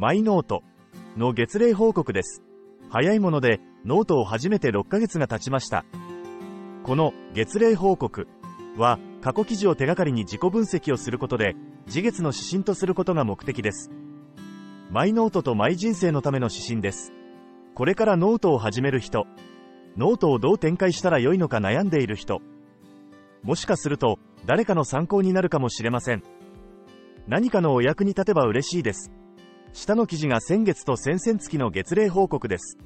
マイノートの月例報告です。早いもので、ノートを始めて6ヶ月が経ちました。この月例報告は、過去記事を手がかりに自己分析をすることで、次月の指針とすることが目的です。マイノートとマイ人生のための指針です。これからノートを始める人、ノートをどう展開したらよいのか悩んでいる人、もしかすると誰かの参考になるかもしれません。何かのお役に立てば嬉しいです。下の記事が先月と先々月の月例報告です。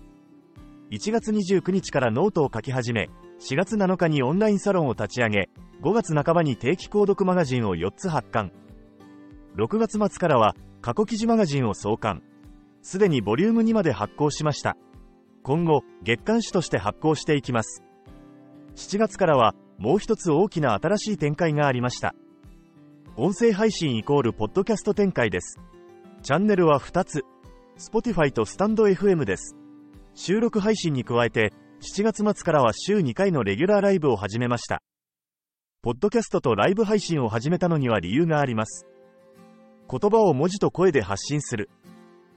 1月29日からノートを書き始め、4月7日にオンラインサロンを立ち上げ、5月半ばに定期購読マガジンを4つ発刊。6月末からは過去記事マガジンを創刊。すでにボリューム2まで発行しました。今後、月刊誌として発行していきます。7月からはもう一つ大きな新しい展開がありました。音声配信イコールポッドキャスト展開です。チャンネルは2つ。Spotify とスタンド FM です。収録配信に加えて、7月末からは週2回のレギュラーライブを始めました。ポッドキャストとライブ配信を始めたのには理由があります。言葉を文字と声で発信する。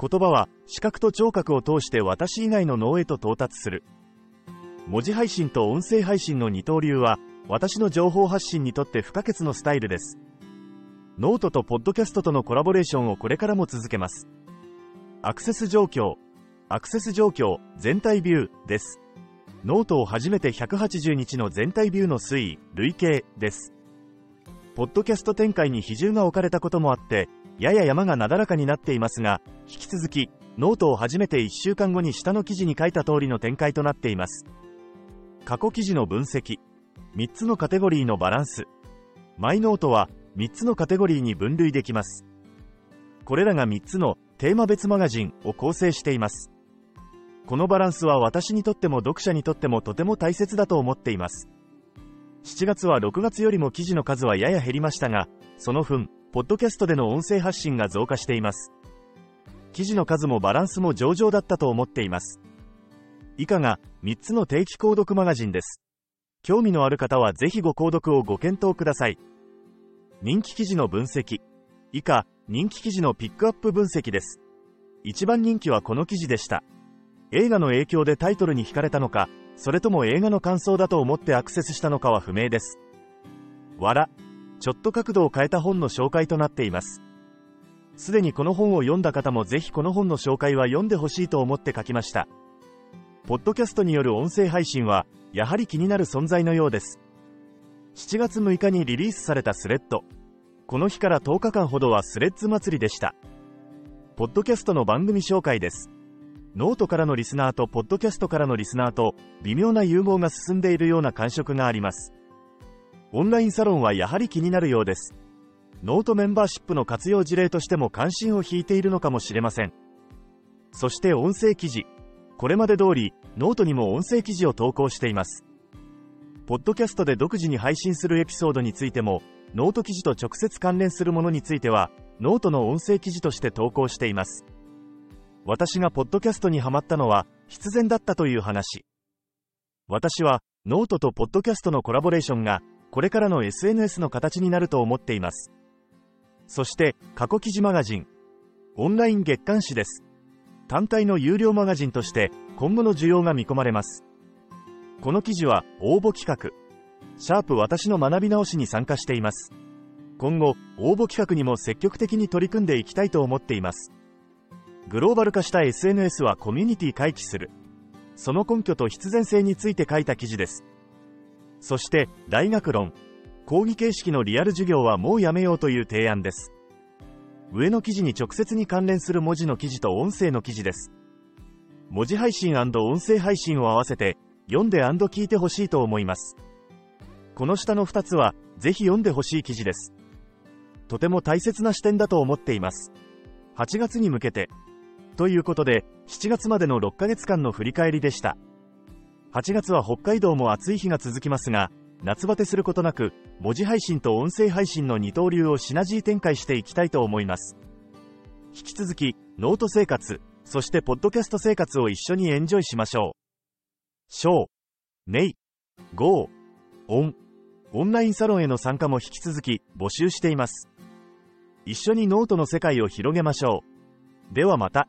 言葉は視覚と聴覚を通して私以外の脳へと到達する。文字配信と音声配信の二刀流は私の情報発信にとって不可欠のスタイルです。ノートとポッドキャストとのコラボレーションをこれからも続けます。アクセス状況、アクセス状況、全体ビューです。ノートを初めて180日の全体ビューの推移、累計です。ポッドキャスト展開に比重が置かれたこともあって、やや山がなだらかになっていますが、引き続き、ノートを初めて1週間後に下の記事に書いた通りの展開となっています。過去記事の分析、3つのカテゴリーのバランス、マイノートは3つのカテゴリーに分類できます。これらが3つのテーマ別マガジンを構成しています。このバランスは私にとっても読者にとってもとても大切だと思っています。7月は6月よりも記事の数はやや減りましたが、その分、ポッドキャストでの音声発信が増加しています。記事の数もバランスも上々だったと思っています。以下が3つの定期購読マガジンです。興味のある方はぜひご購読をご検討ください。人気記事の分析。以下、人気記事のピックアップ分析です。一番人気はこの記事でした。映画の影響でタイトルに惹かれたのか、それとも映画の感想だと思ってアクセスしたのかは不明です。わら、ちょっと角度を変えた本の紹介となっています。すでにこの本を読んだ方もぜひこの本の紹介は読んでほしいと思って書きました。ポッドキャストによる音声配信は、やはり気になる存在のようです。7月6日にリリースされたスレッズ。この日から10日間ほどはスレッズ祭りでした。ポッドキャストの番組紹介です。ノートからのリスナーとポッドキャストからのリスナーと微妙な融合が進んでいるような感触があります。オンラインサロンはやはり気になるようです。ノートメンバーシップの活用事例としても関心を引いているのかもしれません。そして音声記事。これまで通り、ノートにも音声記事を投稿しています。ポッドキャストで独自に配信するエピソードについても、ノート記事と直接関連するものについては、ノートの音声記事として投稿しています。私がポッドキャストにハマったのは、必然だったという話。私は、ノートとポッドキャストのコラボレーションが、これからの SNS の形になると思っています。そして、過去記事マガジン。オンライン月刊誌です。単体の有料マガジンとして、今後の需要が見込まれます。この記事は応募企画。シャープ私の学び直しに参加しています。今後、応募企画にも積極的に取り組んでいきたいと思っています。グローバル化した SNS はコミュニティ回帰する。その根拠と必然性について書いた記事です。そして、大学論。講義形式のリアル授業はもうやめようという提案です。上の記事に直接に関連する文字の記事と音声の記事です。文字配信音声配信を合わせて、読んで聞いてほしいと思います。この下の2つは、ぜひ読んでほしい記事です。とても大切な視点だと思っています。8月に向けて。ということで、7月までの6ヶ月間の振り返りでした。8月は北海道も暑い日が続きますが、夏バテすることなく、文字配信と音声配信の二刀流をシナジー展開していきたいと思います。引き続き、ノート生活、そしてポッドキャスト生活を一緒にエンジョイしましょう。小、ネイ、ゴー、オン、オンラインサロンへの参加も引き続き募集しています。一緒にノートの世界を広げましょう。ではまた。